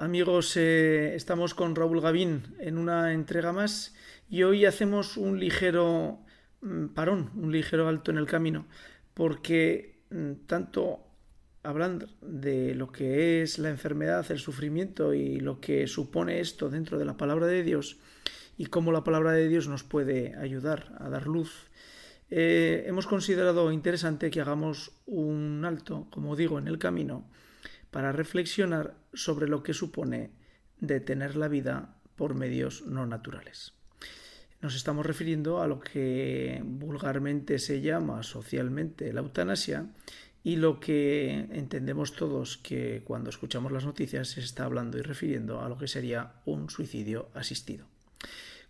Amigos, eh, estamos con Raúl Gavín en una entrega más y hoy hacemos un ligero mm, parón, un ligero alto en el camino, porque mm, tanto hablando de lo que es la enfermedad, el sufrimiento y lo que supone esto dentro de la palabra de Dios y cómo la palabra de Dios nos puede ayudar a dar luz, eh, hemos considerado interesante que hagamos un alto, como digo, en el camino para reflexionar sobre lo que supone detener la vida por medios no naturales. Nos estamos refiriendo a lo que vulgarmente se llama socialmente la eutanasia y lo que entendemos todos que cuando escuchamos las noticias se está hablando y refiriendo a lo que sería un suicidio asistido.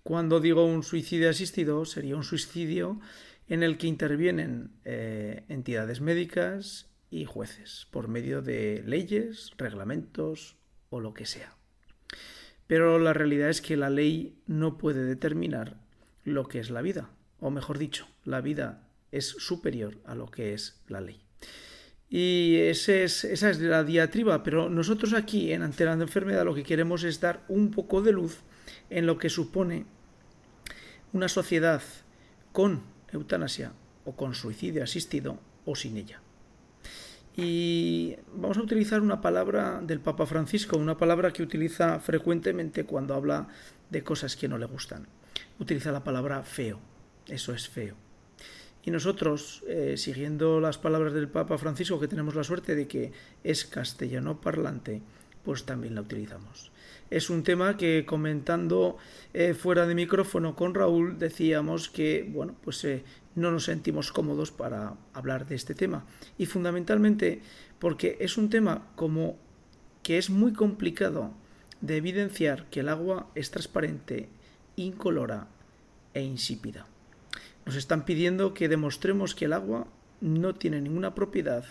Cuando digo un suicidio asistido, sería un suicidio en el que intervienen eh, entidades médicas, y jueces por medio de leyes, reglamentos o lo que sea. Pero la realidad es que la ley no puede determinar lo que es la vida, o mejor dicho, la vida es superior a lo que es la ley. Y esa es la diatriba, pero nosotros aquí en Ante la Enfermedad lo que queremos es dar un poco de luz en lo que supone una sociedad con eutanasia o con suicidio asistido o sin ella. Y vamos a utilizar una palabra del Papa Francisco, una palabra que utiliza frecuentemente cuando habla de cosas que no le gustan. Utiliza la palabra feo. Eso es feo. Y nosotros, eh, siguiendo las palabras del Papa Francisco, que tenemos la suerte de que es castellano parlante, pues también la utilizamos. Es un tema que comentando eh, fuera de micrófono con Raúl decíamos que, bueno, pues eh, no nos sentimos cómodos para hablar de este tema. Y fundamentalmente porque es un tema como que es muy complicado de evidenciar que el agua es transparente, incolora e insípida. Nos están pidiendo que demostremos que el agua no tiene ninguna propiedad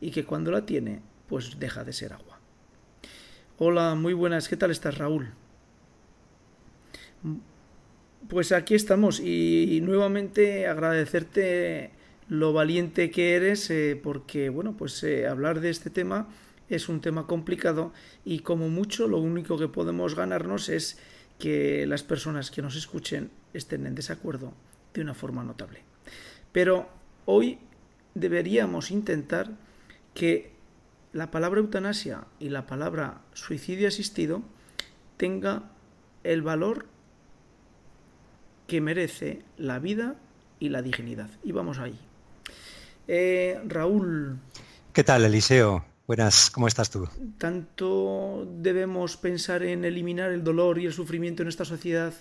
y que cuando la tiene, pues deja de ser agua. Hola, muy buenas, ¿qué tal estás Raúl? Pues aquí estamos y, nuevamente agradecerte lo valiente que eres eh, porque bueno pues eh, hablar de este tema es un tema complicado y como mucho lo único que podemos ganarnos es que las personas que nos escuchen estén en desacuerdo de una forma notable. Pero hoy deberíamos intentar que la palabra eutanasia y la palabra suicidio asistido tenga el valor que merece la vida y la dignidad. Y vamos ahí. Eh, Raúl. ¿Qué tal, Eliseo? Buenas, ¿cómo estás tú? Tanto debemos pensar en eliminar el dolor y el sufrimiento en esta sociedad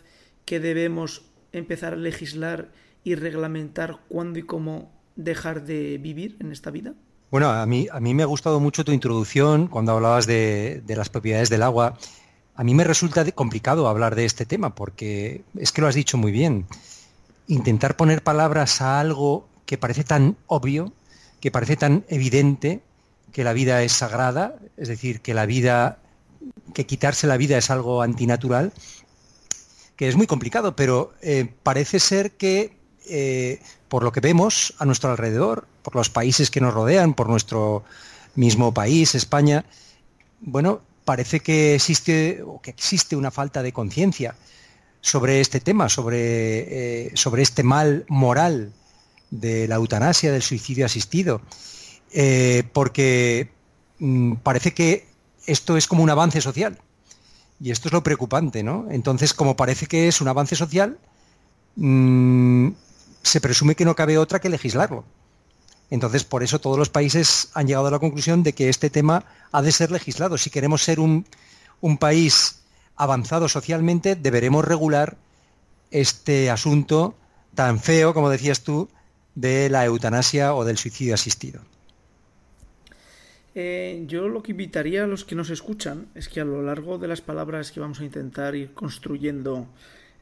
que debemos empezar a legislar y reglamentar cuándo y cómo dejar de vivir en esta vida? Bueno, a mí, a mí me ha gustado mucho tu introducción cuando hablabas de, las propiedades del agua a mí me resulta complicado hablar de este tema porque es que lo has dicho muy bien. Intentar poner palabras a algo que parece tan obvio, que parece tan evidente, que la vida es sagrada, es decir, que la vida, que quitarse la vida es algo antinatural, que es muy complicado, pero eh, parece ser que eh, por lo que vemos a nuestro alrededor, por los países que nos rodean, por nuestro mismo país, España, bueno, parece que existe, o que existe una falta de conciencia sobre este tema, sobre, eh, sobre este mal moral de la eutanasia, del suicidio asistido, eh, porque mm, parece que esto es como un avance social. Y esto es lo preocupante, ¿no? Entonces, como parece que es un avance social, mm, se presume que no cabe otra que legislarlo. Entonces, por eso todos los países han llegado a la conclusión de que este tema ha de ser legislado. Si queremos ser un, país avanzado socialmente, deberemos regular este asunto tan feo, como decías tú, de la eutanasia o del suicidio asistido. Eh, yo lo que invitaría a los que nos escuchan es que a lo largo de las palabras que vamos a intentar ir construyendo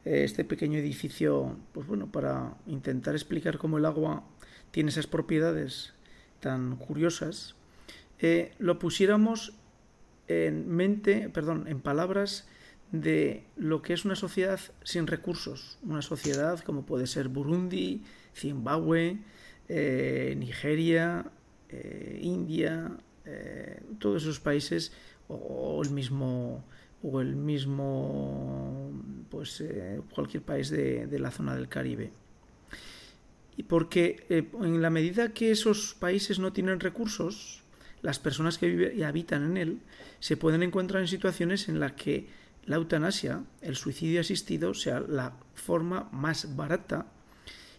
este pequeño edificio, pues bueno, para intentar explicar cómo el agua tiene esas propiedades tan curiosas, eh, lo pusiéramos en mente, perdón, en palabras de lo que es una sociedad sin recursos, una sociedad como puede ser Burundi, Zimbabue, eh, Nigeria, eh, India, todos esos países o, el mismo o el mismo pues cualquier país de, la zona del Caribe y porque en la medida que esos países no tienen recursos las personas que viven y habitan en él se pueden encontrar en situaciones en las que la eutanasia, el suicidio asistido, sea la forma más barata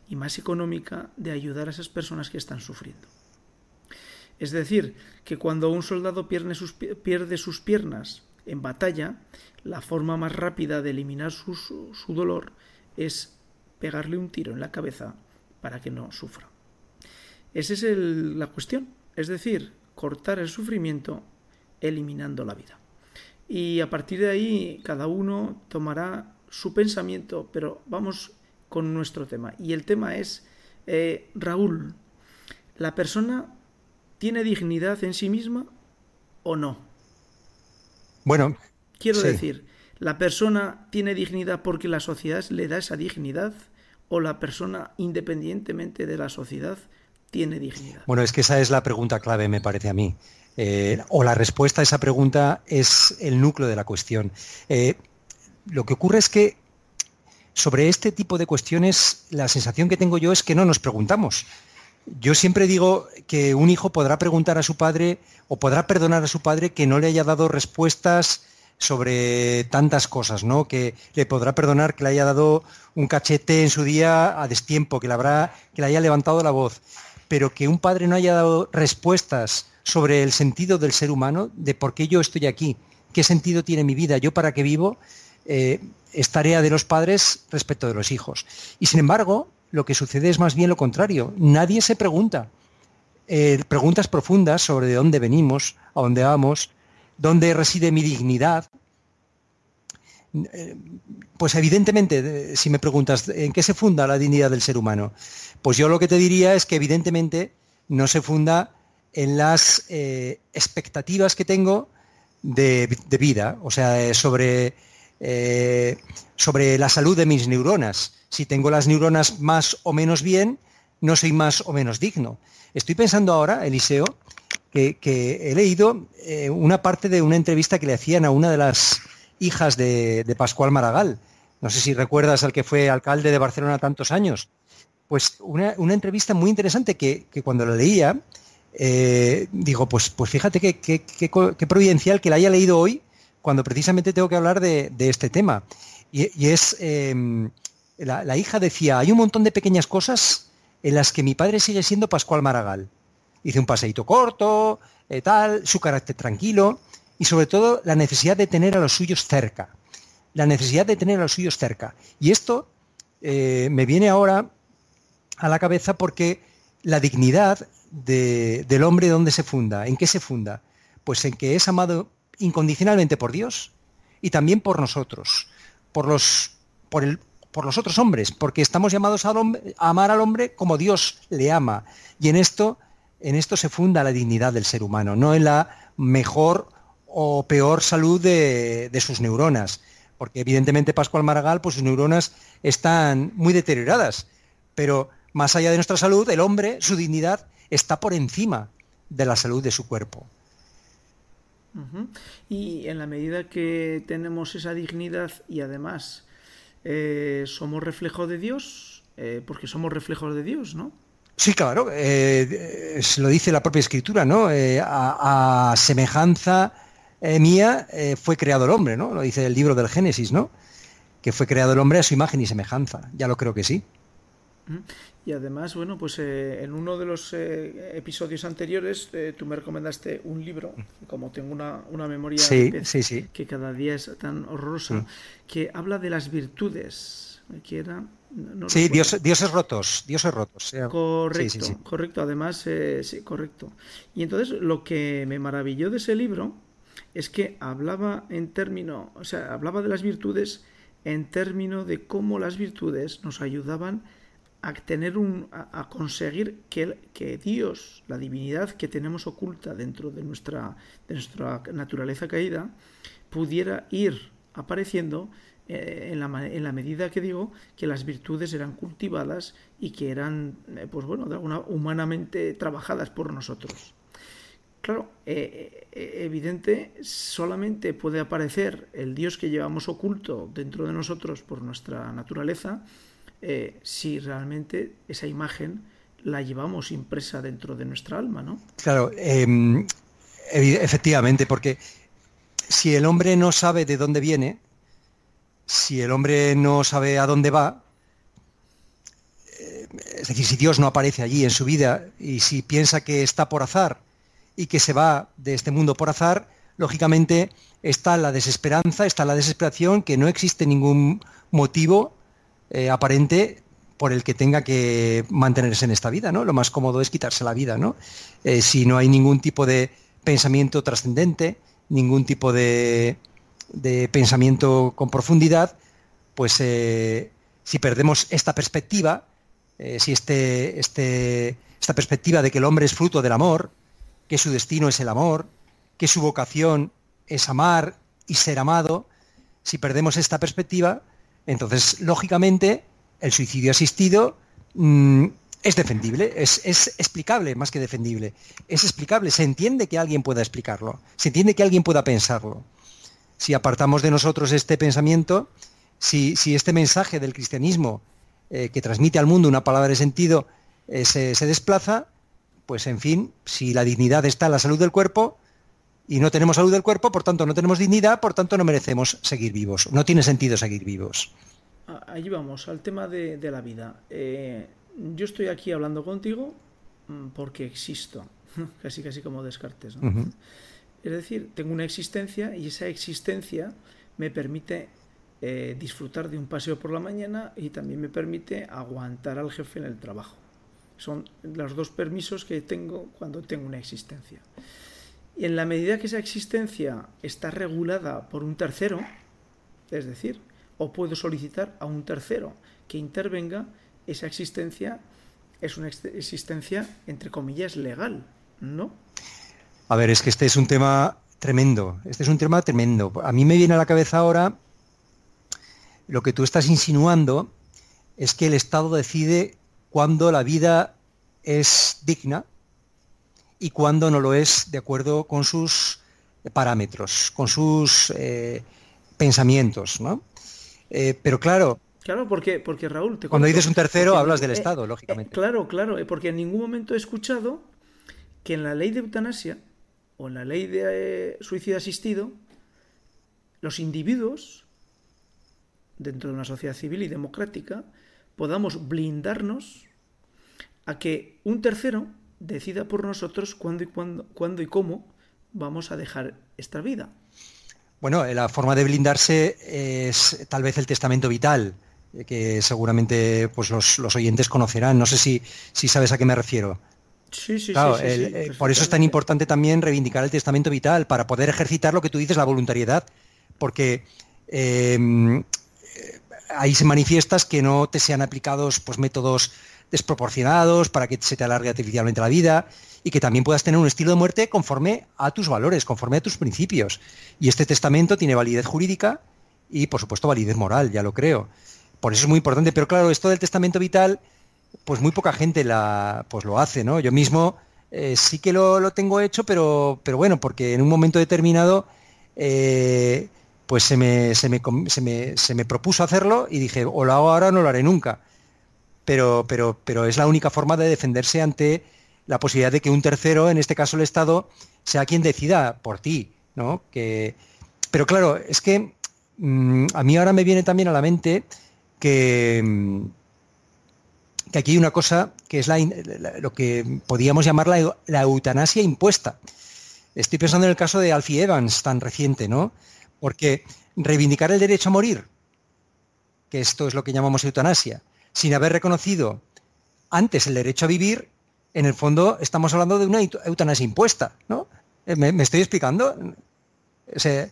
y más económica de ayudar a esas personas que están sufriendo. Es decir, que cuando un soldado pierde sus piernas en batalla, la forma más rápida de eliminar su, dolor es pegarle un tiro en la cabeza para que no sufra. Esa es la cuestión. Es decir, cortar el sufrimiento eliminando la vida. Y a partir de ahí cada uno tomará su pensamiento, pero vamos con nuestro tema. Y el tema es, eh, Raúl, ¿la persona tiene dignidad en sí misma o no? Bueno, quiero decir, ¿la persona tiene dignidad porque la sociedad le da esa dignidad o la persona, independientemente de la sociedad, tiene dignidad? Bueno, es que esa es la pregunta clave, me parece a mí. Eh, o la respuesta a esa pregunta es el núcleo de la cuestión. Eh, lo que ocurre es que sobre este tipo de cuestiones la sensación que tengo yo es que no nos preguntamos. Yo siempre digo que un hijo podrá preguntar a su padre o podrá perdonar a su padre que no le haya dado respuestas sobre tantas cosas, ¿no? Que le podrá perdonar que le haya dado un cachete en su día a destiempo, que le habrá, que le haya levantado la voz pero que un padre no haya dado respuestas sobre el sentido del ser humano, de por qué yo estoy aquí, qué sentido tiene mi vida, yo para qué vivo, eh, es tarea de los padres respecto de los hijos. Y sin embargo, lo que sucede es más bien lo contrario. Nadie se pregunta. Eh, preguntas profundas sobre de dónde venimos, a dónde vamos, dónde reside mi dignidad. Eh, pues evidentemente, si me preguntas en qué se funda la dignidad del ser humano, pues yo lo que te diría es que evidentemente no se funda en las eh, expectativas que tengo de, vida, o sea, eh, sobre, eh, sobre la salud de mis neuronas. Si tengo las neuronas más o menos bien, no soy más o menos digno. Estoy pensando ahora, Eliseo, que, he leído una parte de una entrevista que le hacían a una de las hijas de, Pascual Maragall. No sé si recuerdas al que fue alcalde de Barcelona tantos años pues una, entrevista muy interesante que, cuando la leía, eh, digo, pues, pues fíjate qué providencial que la haya leído hoy, cuando precisamente tengo que hablar de, este tema. Y, es, em, la, hija decía, hay un montón de pequeñas cosas en las que mi padre sigue siendo Pascual Maragall. Hice un paseíto corto, eh, tal, su carácter tranquilo y sobre todo la necesidad de tener a los suyos cerca. La necesidad de tener a los suyos cerca. Y esto eh, me viene ahora a la cabeza porque la dignidad del hombre, ¿dónde se funda? ¿En qué se funda? Pues en que es amado incondicionalmente por Dios y también por nosotros, por los, por el, por los otros hombres, porque estamos llamados a, amar al hombre como Dios le ama. Y en esto, en esto se funda la dignidad del ser humano, no en la mejor o peor salud de, de sus neuronas. Porque evidentemente Pascual Maragall, pues sus neuronas están muy deterioradas, pero más allá de nuestra salud, el hombre, su dignidad, está por encima de la salud de su cuerpo. Y en la medida que tenemos esa dignidad y además eh, somos reflejo de Dios, eh, porque somos reflejos de Dios, ¿no? Sí, claro, eh, lo dice la propia escritura, ¿no? A, a, semejanza mía fue creado el hombre, ¿no? Lo dice el libro del Génesis, ¿no? Que fue creado el hombre a su imagen y semejanza. Ya lo creo que sí. Y además, bueno, pues eh, en uno de los eh, episodios anteriores eh, tú me recomendaste un libro, como tengo una, memoria que cada día es tan horrorosa, que habla de las virtudes. Que era, sí, Dios, dioses rotos, dioses rotos. Correcto, correcto. Además, sí, correcto. Y entonces lo que me maravilló de ese libro es que hablaba en términos, o sea, hablaba de las virtudes en términos de cómo las virtudes nos ayudaban a tener un a, conseguir que, que, Dios, la divinidad que tenemos oculta dentro de nuestra, de nuestra naturaleza caída, pudiera ir apareciendo eh, en, la, en, la, medida que digo que las virtudes eran cultivadas y que eran, eh, pues bueno, de alguna humanamente trabajadas por nosotros. Claro, eh, evidente, solamente puede aparecer el Dios que llevamos oculto dentro de nosotros por nuestra naturaleza eh, si realmente esa imagen la llevamos impresa dentro de nuestra alma, ¿no? Claro, em, efectivamente, porque si el hombre no sabe de dónde viene, si el hombre no sabe a dónde va, eh, es decir, si Dios no aparece allí en su vida y si piensa que está por azar y que se va de este mundo por azar, lógicamente está la desesperanza, está la desesperación, que no existe ningún motivo eh, aparente por el que tenga que mantenerse en esta vida, ¿no? Lo más cómodo es quitarse la vida, ¿no? Eh, si no hay ningún tipo de pensamiento trascendente, ningún tipo de, pensamiento con profundidad, pues eh, si perdemos esta perspectiva, si este, este, esta perspectiva de que el hombre es fruto del amor, que su destino es el amor, que su vocación es amar y ser amado, si perdemos esta perspectiva, entonces, lógicamente, el suicidio asistido mm, es defendible, es, explicable más que defendible. Es explicable, se entiende que alguien pueda explicarlo, se entiende que alguien pueda pensarlo. Si apartamos de nosotros este pensamiento, si, este mensaje del cristianismo eh, que transmite al mundo una palabra de sentido eh, se, se desplaza, pues en fin, si la dignidad está en la salud del cuerpo, y no tenemos salud del cuerpo, por tanto no tenemos dignidad, por tanto no merecemos seguir vivos. No tiene sentido seguir vivos. Allí vamos, al tema de, la vida. Eh, yo estoy aquí hablando contigo mm, porque existo, casi casi como Descartes. Es decir, tengo una existencia y esa existencia me permite eh, disfrutar de un paseo por la mañana y también me permite aguantar al jefe en el trabajo. Son los dos permisos que tengo cuando tengo una existencia. Y en la medida que esa existencia está regulada por un tercero, es decir, o puedo solicitar a un tercero que intervenga, esa existencia es una existencia, entre comillas, legal, ¿no? A ver, es que este es un tema tremendo, este es un tema tremendo. A mí me viene a la cabeza ahora lo que tú estás insinuando es que el Estado decide cuándo la vida es digna y cuándo no lo es de acuerdo con sus parámetros, con sus eh, pensamientos, ¿no? Eh, pero claro... Claro, porque, porque Raúl... cuando dices un tercero hablas del Estado, lógicamente. claro, claro, porque en ningún momento he escuchado que en la ley de eutanasia o en la ley de suicidio asistido, los individuos, dentro de una sociedad civil y democrática, podamos blindarnos a que un tercero decida por nosotros cuándo y, cuándo, cuándo y cómo vamos a dejar esta vida. Bueno, la forma de blindarse es tal vez el testamento vital, que seguramente pues, los, oyentes conocerán. No sé si, si sabes a qué me refiero. Sí, sí, sí, eh, Por eso es tan importante también reivindicar el testamento vital, para poder ejercitar lo que tú dices, la voluntariedad, porque eh, ahí se manifiestas que no te sean aplicados pues, métodos desproporcionados para que se te alargue artificialmente la vida y que también puedas tener un estilo de muerte conforme a tus valores, conforme a tus principios. Y este testamento tiene validez jurídica y, por supuesto, validez moral, ya lo creo. Por eso es muy importante. Pero claro, esto del testamento vital, pues muy poca gente la, pues lo hace, ¿no? Yo mismo eh, sí que lo, tengo hecho, pero, pero bueno, porque en un momento determinado eh, pues se me, se, me, se, me, se me propuso hacerlo y dije, o lo hago ahora o no lo haré nunca pero, pero, pero es la única forma de defenderse ante la posibilidad de que un tercero, en este caso el Estado, sea quien decida por ti, ¿no? Que, pero claro, es que mm, a mí ahora me viene también a la mente que, mm, aquí hay una cosa que es la, lo que podríamos llamar la, la, eutanasia impuesta. Estoy pensando en el caso de Alfie Evans, tan reciente, ¿no? Porque reivindicar el derecho a morir, que esto es lo que llamamos eutanasia, sin haber reconocido antes el derecho a vivir, en el fondo estamos hablando de una eutanasia impuesta, ¿no? Eh, ¿Me, estoy explicando? el,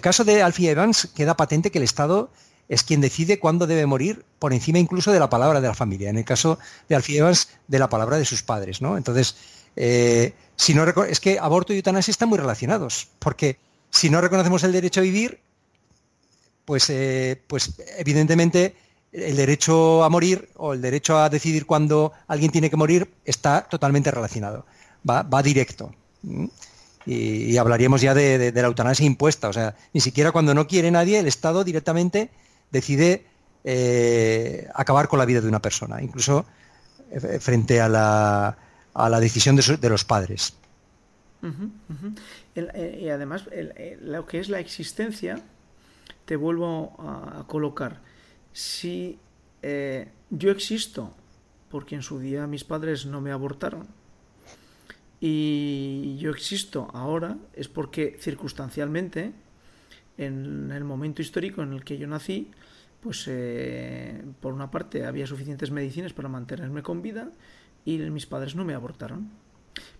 caso de Alfie Evans queda patente que el Estado es quien decide cuándo debe morir, por encima incluso de la palabra de la familia. En el caso de Alfie Evans, de la palabra de sus padres, ¿no? Entonces, eh, si no es que aborto y eutanasia están muy relacionados, porque si no reconocemos el derecho a vivir, pues, eh, pues evidentemente el derecho a morir o el derecho a decidir cuándo alguien tiene que morir está totalmente relacionado, va, directo. Y, hablaríamos ya de, la eutanasia impuesta, o sea, ni siquiera cuando no quiere nadie, el Estado directamente decide eh, acabar con la vida de una persona, incluso eh, frente a la, a la decisión de, los padres. Y además, lo que es la existencia, te vuelvo a, colocar. Si yo existo porque en su día mis padres no me abortaron, y yo existo ahora, es porque circunstancialmente, en el momento histórico en el que yo nací, pues eh, por una parte había suficientes medicinas para mantenerme con vida y mis padres no me abortaron.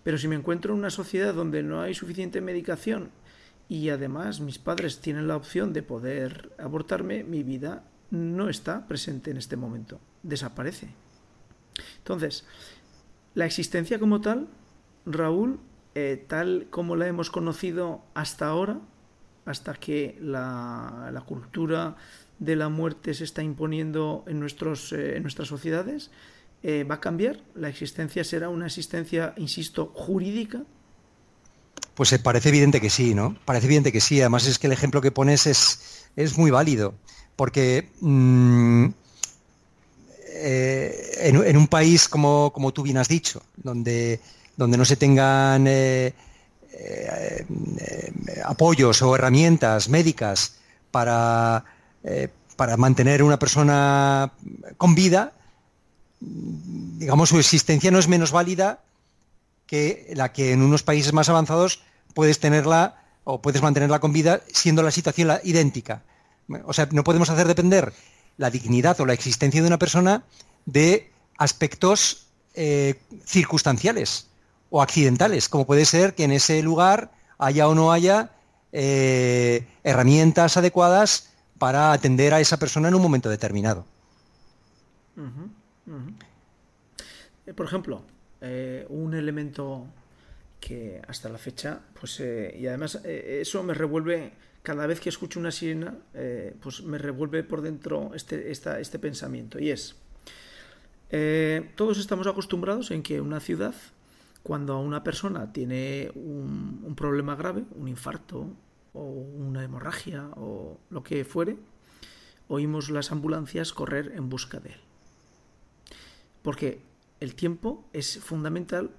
Pero si me encuentro en una sociedad donde no hay suficiente medicación y además mis padres tienen la opción de poder abortarme, mi vida no está presente en este momento, desaparece. Entonces, la existencia como tal, Raúl, eh, tal como la hemos conocido hasta ahora, hasta que la, la cultura de la muerte se está imponiendo en, nuestros, eh, en nuestras sociedades, eh, ¿va a cambiar? ¿La existencia será una existencia, insisto, jurídica? Pues se parece evidente que sí, ¿no? Parece evidente que sí. Además es que el ejemplo que pones es, es muy válido, porque mm, eh, en, un país como, como, tú bien has dicho, donde, donde no se tengan apoyos o herramientas médicas para eh, para mantener una persona con vida, digamos, su existencia no es menos válida que la que en unos países más avanzados puedes tenerla o puedes mantenerla con vida siendo la situación idéntica. O sea, no podemos hacer depender la dignidad o la existencia de una persona de aspectos eh, circunstanciales o accidentales, como puede ser que en ese lugar haya o no haya eh, herramientas adecuadas para atender a esa persona en un momento determinado. Eh, por ejemplo, eh, un elemento que hasta la fecha, pues, eh, y además eso me revuelve, cada vez que escucho una sirena, pues me revuelve por dentro este, este pensamiento, y es, todos estamos acostumbrados en que una ciudad, cuando una persona tiene un problema grave, un infarto, o una hemorragia o lo que fuere, oímos las ambulancias correr en busca de él. Porque el tiempo es fundamental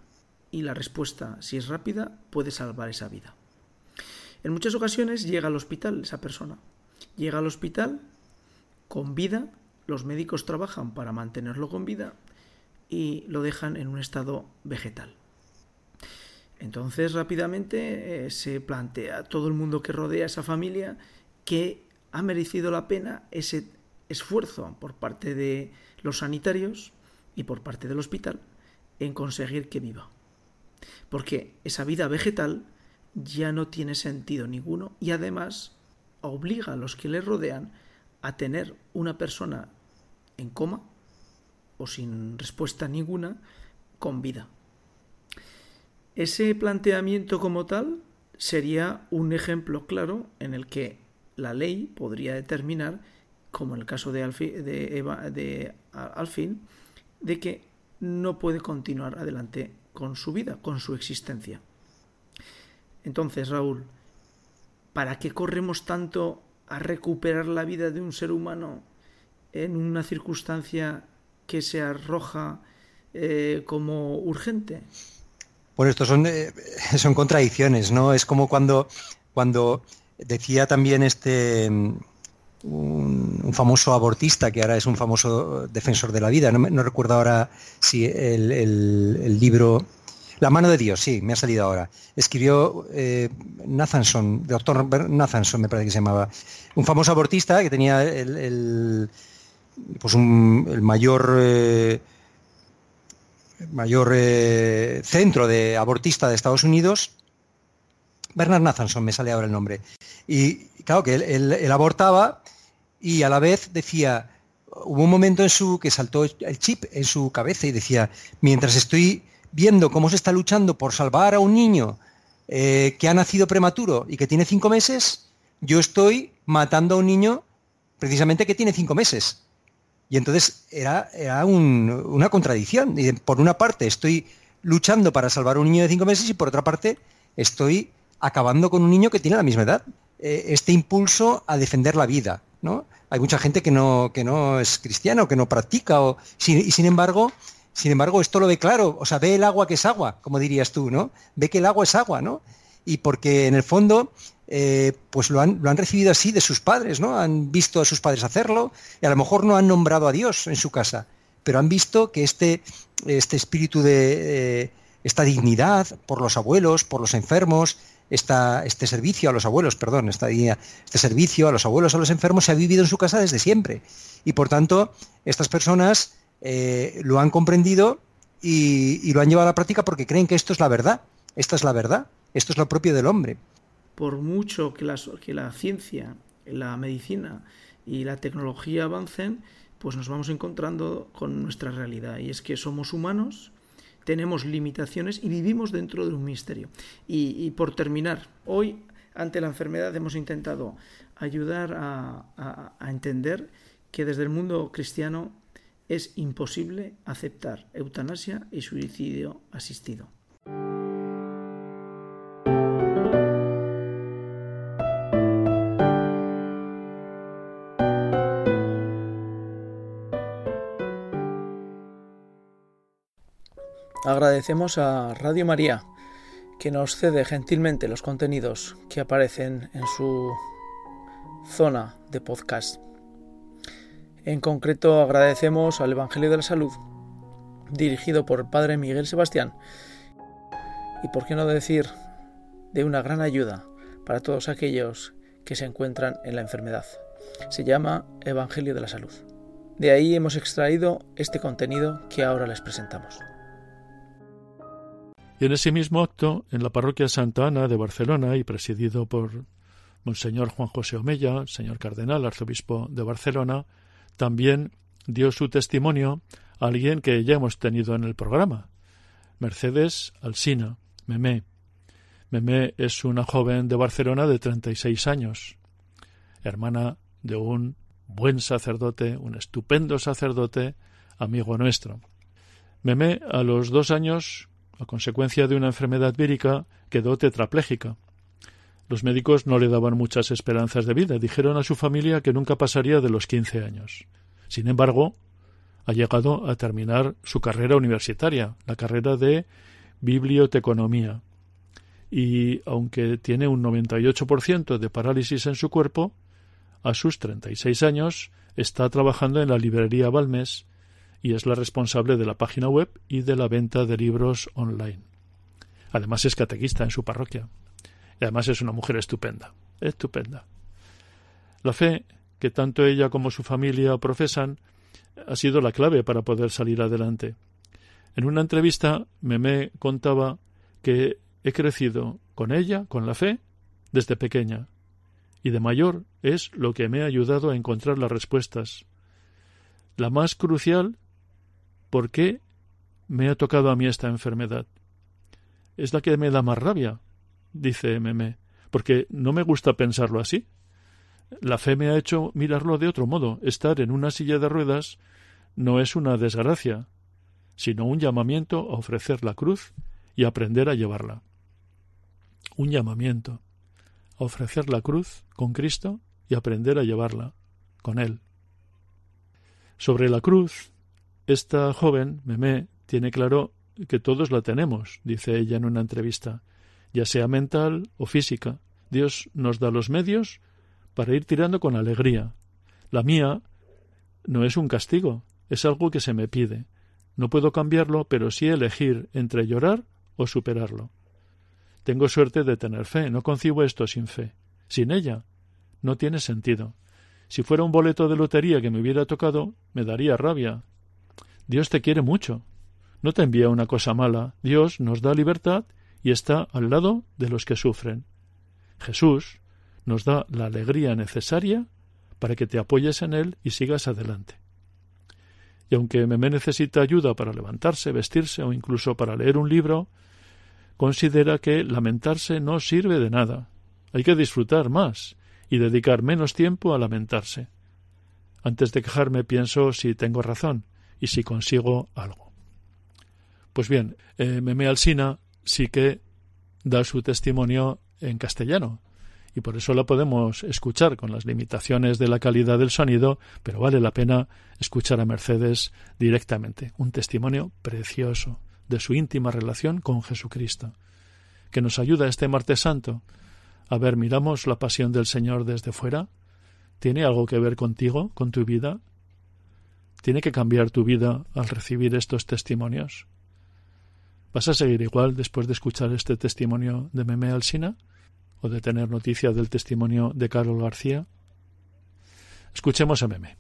y la respuesta, si es rápida, puede salvar esa vida. En muchas ocasiones llega al hospital esa persona. Llega al hospital con vida, los médicos trabajan para mantenerlo con vida y lo dejan en un estado vegetal. Entonces rápidamente eh, se plantea todo el mundo que rodea a esa familia que ha merecido la pena ese esfuerzo por parte de los sanitarios y por parte del hospital en conseguir que viva. Porque esa vida vegetal ya no tiene sentido ninguno y además obliga a los que le rodean a tener una persona en coma o sin respuesta ninguna con vida. Ese planteamiento como tal sería un ejemplo claro en el que la ley podría determinar, como en el caso de, de, Eva, de Alfin, de que no puede continuar adelante con su vida, con su existencia. Entonces, Raúl, ¿para qué corremos tanto a recuperar la vida de un ser humano en una circunstancia que se arroja eh, como urgente? Bueno, esto son, eh, son contradicciones, ¿no? Es como cuando, cuando decía también este un, famoso abortista que ahora es un famoso defensor de la vida, no, recuerdo ahora si el, libro La mano de Dios, sí, me ha salido ahora. Escribió eh, Nathanson, doctor Nathanson me parece que se llamaba, un famoso abortista que tenía el, pues el mayor... Eh, mayor eh, centro de abortista de Estados Unidos, Bernard Nathanson, me sale ahora el nombre. Y claro que él, abortaba y a la vez decía, hubo un momento en su que saltó el chip en su cabeza y decía, mientras estoy viendo cómo se está luchando por salvar a un niño eh, que ha nacido prematuro y que tiene cinco meses, yo estoy matando a un niño precisamente que tiene cinco meses. Y entonces era, una contradicción. por una parte estoy luchando para salvar a un niño de cinco meses y por otra parte estoy acabando con un niño que tiene la misma edad. Eh, este impulso a defender la vida. ¿no? Hay mucha gente que no, que no es cristiano, que no practica, o, y sin embargo, sin embargo, esto lo ve claro, o sea, ve el agua que es agua, como dirías tú, ¿no? Ve que el agua es agua, ¿no? Y porque en el fondo, eh, pues lo han, lo han, recibido así de sus padres, ¿no? Han visto a sus padres hacerlo y a lo mejor no han nombrado a Dios en su casa, pero han visto que este, este espíritu de eh, esta dignidad por los abuelos, por los enfermos, este servicio a los abuelos, perdón, esta, este servicio a los abuelos, a los enfermos se ha vivido en su casa desde siempre. Y por tanto, estas personas eh, lo han comprendido y, lo han llevado a la práctica porque creen que esto es la verdad. Esta es la verdad. Esto es lo propio del hombre. Por mucho que la, que la ciencia, la medicina y la tecnología avancen, pues nos vamos encontrando con nuestra realidad. Y es que somos humanos, tenemos limitaciones y vivimos dentro de un misterio. Y, por terminar, hoy ante la enfermedad hemos intentado ayudar a entender que desde el mundo cristiano es imposible aceptar eutanasia y suicidio asistido. Agradecemos a Radio María que nos cede gentilmente los contenidos que aparecen en su zona de podcast. En concreto agradecemos al Evangelio de la Salud, dirigido por Padre Miguel Sebastián, y por qué no decir, de una gran ayuda para todos aquellos que se encuentran en la enfermedad. Se llama Evangelio de la Salud. De ahí hemos extraído este contenido que ahora les presentamos. Y en ese mismo acto, en la parroquia Santa Ana de Barcelona y presidido por Monseñor Juan José Omella, señor cardenal, arzobispo de Barcelona, también dio su testimonio a alguien que ya hemos tenido en el programa, Mercedes Alsina, Memé. Memé es una joven de Barcelona de 36 años, hermana de un buen sacerdote, un estupendo sacerdote, amigo nuestro. Memé, a los dos años, a consecuencia de una enfermedad vírica, quedó tetrapléjica. Los médicos no le daban muchas esperanzas de vida. Dijeron a su familia que nunca pasaría de los quince años. Sin embargo, ha llegado a terminar su carrera universitaria, la carrera de biblioteconomía. Y aunque tiene un 98% de parálisis en su cuerpo, a sus 36 años está trabajando en la librería Balmes y es la responsable de la página web y de la venta de libros online. Además es catequista en su parroquia. Y además es una mujer estupenda, estupenda. La fe que tanto ella como su familia profesan ha sido la clave para poder salir adelante. En una entrevista me contaba que he crecido con ella, con la fe, desde pequeña, y de mayor es lo que me ha ayudado a encontrar las respuestas. La más crucial, ¿por qué me ha tocado a mí esta enfermedad? Es la que me da más rabia, dice Meme, porque no me gusta pensarlo así. La fe me ha hecho mirarlo de otro modo. Estar en una silla de ruedas no es una desgracia, sino un llamamiento a ofrecer la cruz y aprender a llevarla. Un llamamiento a ofrecer la cruz con Cristo y aprender a llevarla con Él. Sobre la cruz, esta joven, Memé, tiene claro que todos la tenemos, dice ella en una entrevista, ya sea mental o física. Dios nos da los medios para ir tirando con alegría. La mía no es un castigo, es algo que se me pide. No puedo cambiarlo, pero sí elegir entre llorar o superarlo. Tengo suerte de tener fe, no concibo esto sin fe. Sin ella, no tiene sentido. Si fuera un boleto de lotería que me hubiera tocado, me daría rabia. Dios te quiere mucho. No te envía una cosa mala. Dios nos da libertad y está al lado de los que sufren. Jesús nos da la alegría necesaria para que te apoyes en Él y sigas adelante. Y aunque Memé necesita ayuda para levantarse, vestirse o incluso para leer un libro, considera que lamentarse no sirve de nada. Hay que disfrutar más y dedicar menos tiempo a lamentarse. Antes de quejarme pienso si tengo razón y si consigo algo. Pues bien, eh, Meme Alsina sí que da su testimonio en castellano, y por eso la podemos escuchar con las limitaciones de la calidad del sonido, pero vale la pena escuchar a Mercedes directamente. Un testimonio precioso de su íntima relación con Jesucristo, que nos ayuda este martes santo. A ver, miramos la pasión del Señor desde fuera. ¿Tiene algo que ver contigo, con tu vida? ¿Tiene que cambiar tu vida al recibir estos testimonios? ¿Vas a seguir igual después de escuchar este testimonio de Meme Alsina? o de tener noticia del testimonio de Carlos García? Escuchemos a Meme.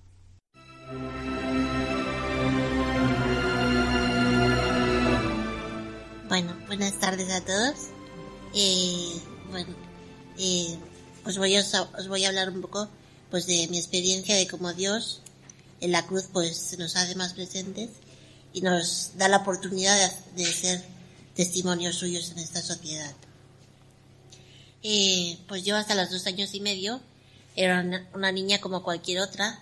Bueno, buenas tardes a todos. Eh, bueno, eh, os, voy a, os voy a hablar un poco pues de mi experiencia de cómo Dios en la cruz pues nos hace más presentes y nos da la oportunidad de, de ser testimonios suyos en esta sociedad. Eh, pues yo hasta los dos años y medio era una, niña como cualquier otra,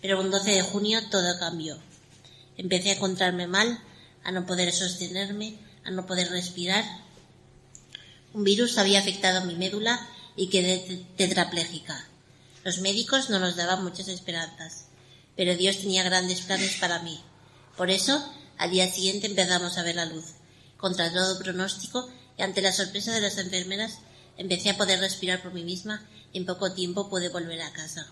pero un 12 de junio todo cambió. Empecé a encontrarme mal, a no poder sostenerme, a no poder respirar. Un virus había afectado mi médula y quedé tetrapléjica. Los médicos no nos daban muchas esperanzas, pero Dios tenía grandes planes para mí. Por eso, al día siguiente empezamos a ver la luz. Contra todo pronóstico y ante la sorpresa de las enfermeras, Empecé a poder respirar por mí misma y en poco tiempo pude volver a casa.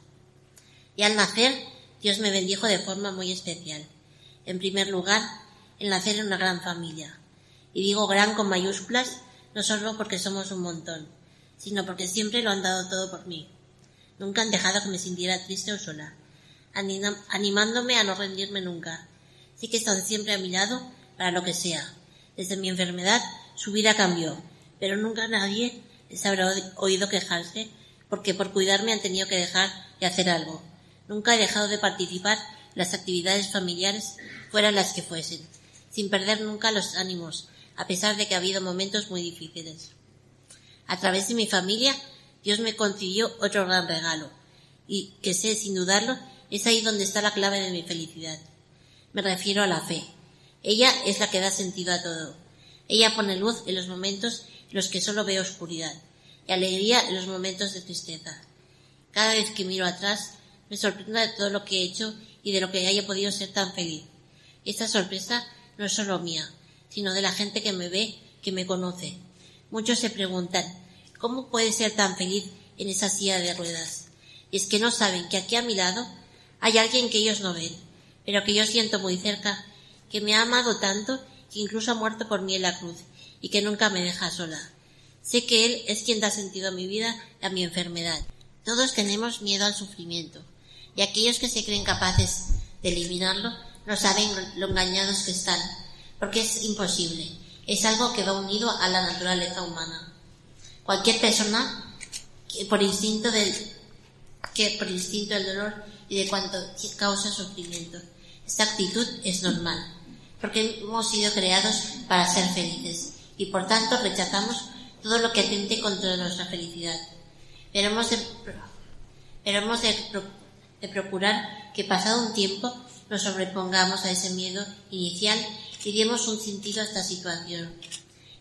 Y al nacer, Dios me bendijo de forma muy especial. En primer lugar, el nacer en una gran familia. Y digo gran con mayúsculas no solo porque somos un montón, sino porque siempre lo han dado todo por mí. Nunca han dejado que me sintiera triste o sola, animándome a no rendirme nunca. Sí que están siempre a mi lado para lo que sea. Desde mi enfermedad su vida cambió, pero nunca nadie se habrá oído quejarse porque por cuidarme han tenido que dejar de hacer algo. Nunca he dejado de participar en las actividades familiares, fueran las que fuesen, sin perder nunca los ánimos, a pesar de que ha habido momentos muy difíciles. A través de mi familia, Dios me concedió otro gran regalo, y que sé, sin dudarlo, es ahí donde está la clave de mi felicidad. Me refiero a la fe. Ella es la que da sentido a todo. Ella pone luz en los momentos los que solo veo oscuridad, y alegría en los momentos de tristeza. Cada vez que miro atrás, me sorprendo de todo lo que he hecho y de lo que haya podido ser tan feliz. esta sorpresa no es solo mía, sino de la gente que me ve, que me conoce. Muchos se preguntan, ¿cómo puede ser tan feliz en esa silla de ruedas? Es que no saben que aquí a mi lado hay alguien que ellos no ven, pero que yo siento muy cerca, que me ha amado tanto que incluso ha muerto por mí en la cruz y que nunca me deja sola. Sé que Él es quien da sentido a mi vida y a mi enfermedad. Todos tenemos miedo al sufrimiento, y aquellos que se creen capaces de eliminarlo no saben lo engañados que están, porque es imposible. Es algo que va unido a la naturaleza humana. Cualquier persona que por instinto del que por instinto del dolor y de cuanto causa sufrimiento. Esta actitud es normal, porque hemos sido creados para ser felices y por tanto rechazamos todo lo que atente contra nuestra felicidad. Pero hemos de, de, procurar que pasado un tiempo nos sobrepongamos a ese miedo inicial y demos un sentido a esta situación.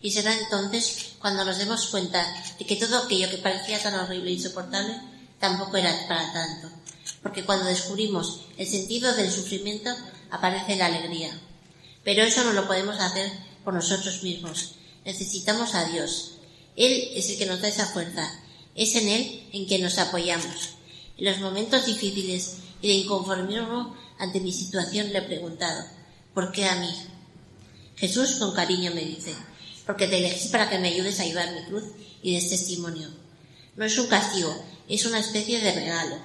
Y será entonces cuando nos demos cuenta de que todo aquello que parecía tan horrible e insoportable tampoco era para tanto. Porque cuando descubrimos el sentido del sufrimiento aparece la alegría. Pero eso no lo podemos hacer por nosotros mismos, necesitamos a Dios. Él es el que nos da esa fuerza. Es en Él en que nos apoyamos. En los momentos difíciles y de inconformismo ante mi situación le he preguntado, ¿por qué a mí? Jesús con cariño me dice, porque te elegí para que me ayudes a llevar mi cruz y des testimonio. No es un castigo, es una especie de regalo.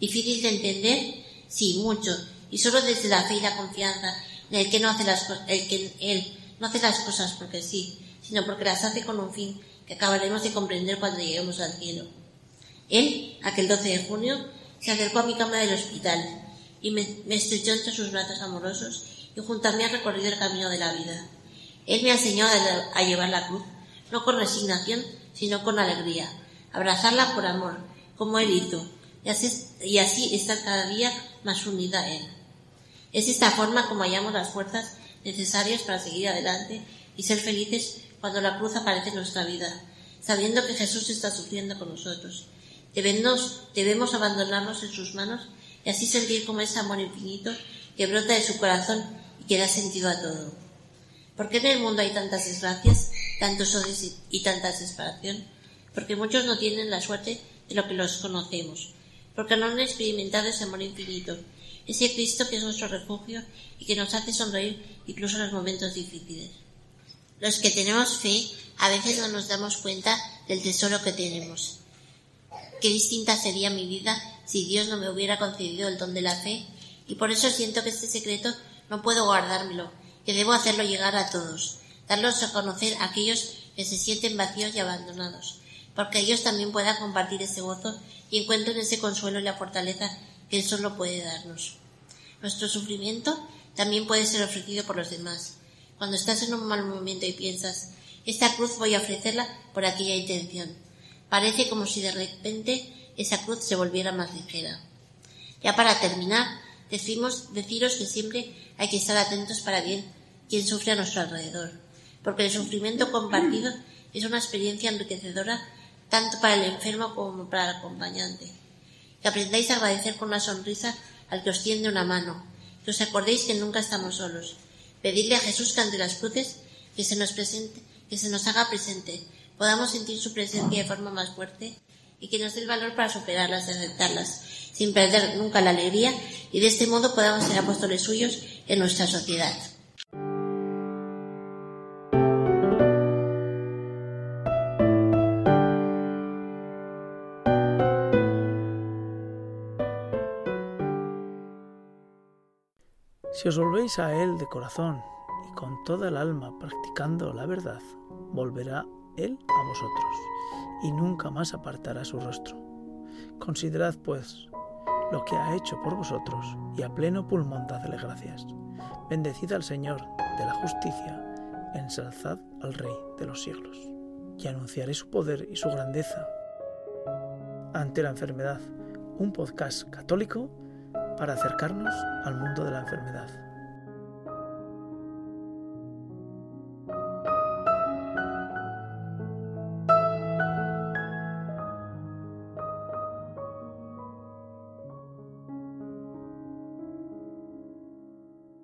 Difícil de entender, sí, mucho, y solo desde la fe y la confianza en el que no hace las, el que Él no hace las cosas porque sí, sino porque las hace con un fin que acabaremos de comprender cuando lleguemos al cielo. Él, aquel 12 de junio, se acercó a mi cama del hospital y me, estrechó entre sus brazos amorosos y junto a mí ha recorrido el camino de la vida. Él me ha enseñado a llevar la cruz, no con resignación, sino con alegría, abrazarla por amor, como Él hizo, y así, y así estar cada día más unida a Él. Es esta forma como hallamos las fuerzas necesarias para seguir adelante y ser felices cuando la cruz aparece en nuestra vida, sabiendo que Jesús está sufriendo con nosotros. Debemos, debemos abandonarnos en sus manos y así sentir como ese amor infinito que brota de su corazón y que da sentido a todo. ¿Por qué en el mundo hay tantas desgracias, tantos odios y tanta desesperación? Porque muchos no tienen la suerte de lo que los conocemos, porque no han experimentado ese amor infinito, ese Cristo que es nuestro refugio y que nos hace sonreír incluso en los momentos difíciles. Los que tenemos fe a veces no nos damos cuenta del tesoro que tenemos. Qué distinta sería mi vida si Dios no me hubiera concedido el don de la fe y por eso siento que este secreto no puedo guardármelo, que debo hacerlo llegar a todos, darlos a conocer a aquellos que se sienten vacíos y abandonados, porque ellos también puedan compartir ese gozo y encuentren ese consuelo y la fortaleza que Él solo puede darnos. Nuestro sufrimiento también puede ser ofrecido por los demás. Cuando estás en un mal momento y piensas, esta cruz voy a ofrecerla por aquella intención. Parece como si de repente esa cruz se volviera más ligera. Ya para terminar, decimos, deciros que siempre hay que estar atentos para bien quien sufre a nuestro alrededor, porque el sufrimiento compartido es una experiencia enriquecedora tanto para el enfermo como para el acompañante. Que aprendáis a agradecer con una sonrisa al que os tiende una mano, que os acordéis que nunca estamos solos. Pedirle a Jesús que ante las cruces que se nos presente, que se nos haga presente, podamos sentir su presencia de forma más fuerte y que nos dé el valor para superarlas y aceptarlas, sin perder nunca la alegría y de este modo podamos ser apóstoles suyos en nuestra sociedad. Si os volvéis a Él de corazón y con toda el alma practicando la verdad, volverá Él a vosotros y nunca más apartará su rostro. Considerad, pues, lo que ha hecho por vosotros y a pleno pulmón dadle gracias. Bendecid al Señor de la justicia, ensalzad al Rey de los siglos. Y anunciaré su poder y su grandeza ante la enfermedad, un podcast católico para acercarnos al mundo de la enfermedad.